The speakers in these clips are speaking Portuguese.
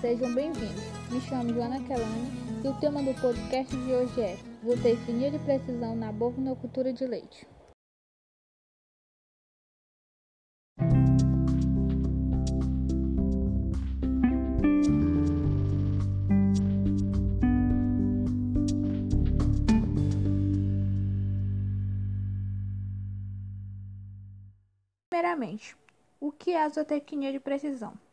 sejam bem-vindos. Me chamo Joana Kelani e o tema do podcast de hoje é Zootecnia de precisão na bovinocultura de leite. Primeiramente, o que é a zootecnia de precisão?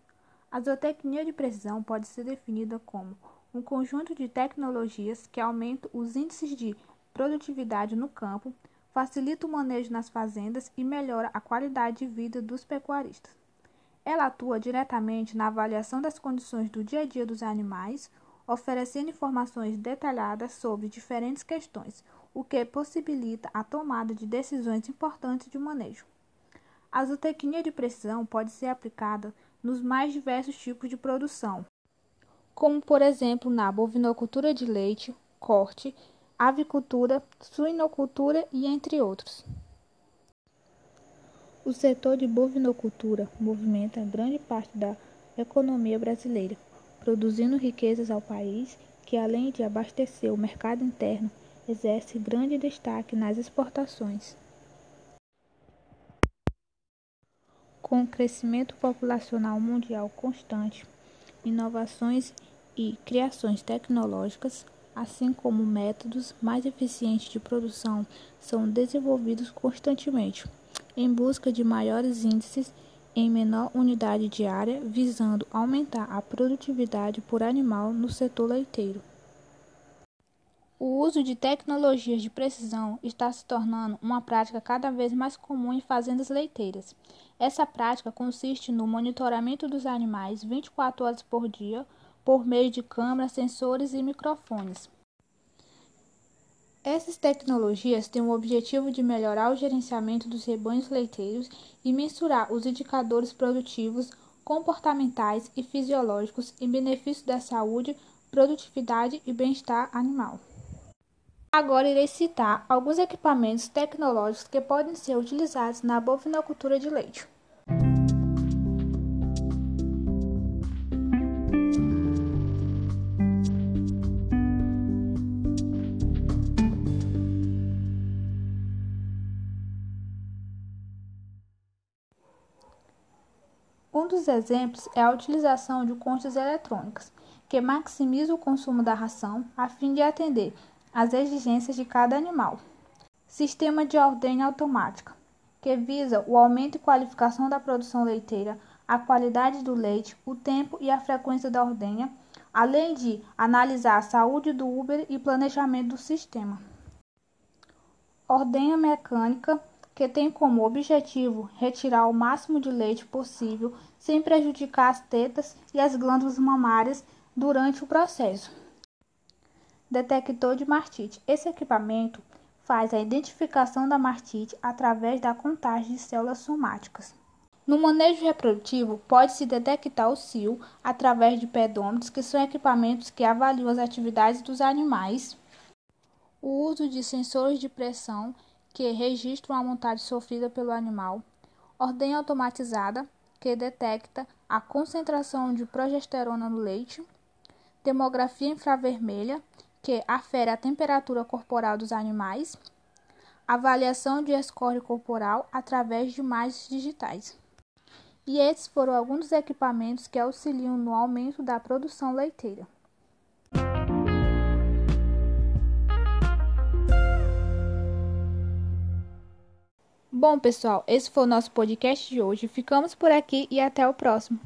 A zootecnia de precisão pode ser definida como um conjunto de tecnologias que aumentam os índices de produtividade no campo, facilita o manejo nas fazendas e melhora a qualidade de vida dos pecuaristas. Ela atua diretamente na avaliação das condições do dia a dia dos animais, oferecendo informações detalhadas sobre diferentes questões, o que possibilita a tomada de decisões importantes de manejo. A zootecnia de precisão pode ser aplicada nos mais diversos tipos de produção, como por exemplo na bovinocultura de leite, corte, avicultura, suinocultura e entre outros. O setor de bovinocultura movimenta grande parte da economia brasileira, produzindo riquezas ao país que, além de abastecer o mercado interno, exerce grande destaque nas exportações. Com o crescimento populacional mundial constante, inovações e criações tecnológicas, assim como métodos mais eficientes de produção, são desenvolvidos constantemente, em busca de maiores índices em menor unidade diária, visando aumentar a produtividade por animal no setor leiteiro. O uso de tecnologias de precisão está se tornando uma prática cada vez mais comum em fazendas leiteiras. Essa prática consiste no monitoramento dos animais 24 horas por dia por meio de câmeras, sensores e microfones. Essas tecnologias têm o objetivo de melhorar o gerenciamento dos rebanhos leiteiros e mensurar os indicadores produtivos, comportamentais e fisiológicos em benefício da saúde, produtividade e bem-estar animal. Agora irei citar alguns equipamentos tecnológicos que podem ser utilizados na bovinocultura de leite. Um dos exemplos é a utilização de conchas eletrônicas, que maximiza o consumo da ração a fim de atender as exigências de cada animal. Sistema de ordem automática, que visa o aumento e qualificação da produção leiteira, a qualidade do leite, o tempo e a frequência da ordenha, além de analisar a saúde do Uber e planejamento do sistema. Ordenha mecânica, que tem como objetivo retirar o máximo de leite possível sem prejudicar as tetas e as glândulas mamárias durante o processo detector de mastite. Esse equipamento faz a identificação da mastite através da contagem de células somáticas. No manejo reprodutivo, pode-se detectar o cio através de pedômetros, que são equipamentos que avaliam as atividades dos animais. O uso de sensores de pressão, que registram a montagem sofrida pelo animal. Ordem automatizada, que detecta a concentração de progesterona no leite. Demografia infravermelha, que afere a temperatura corporal dos animais, avaliação de score corporal através de imagens digitais. E esses foram alguns dos equipamentos que auxiliam no aumento da produção leiteira. Bom, pessoal, esse foi o nosso podcast de hoje. Ficamos por aqui e até o próximo.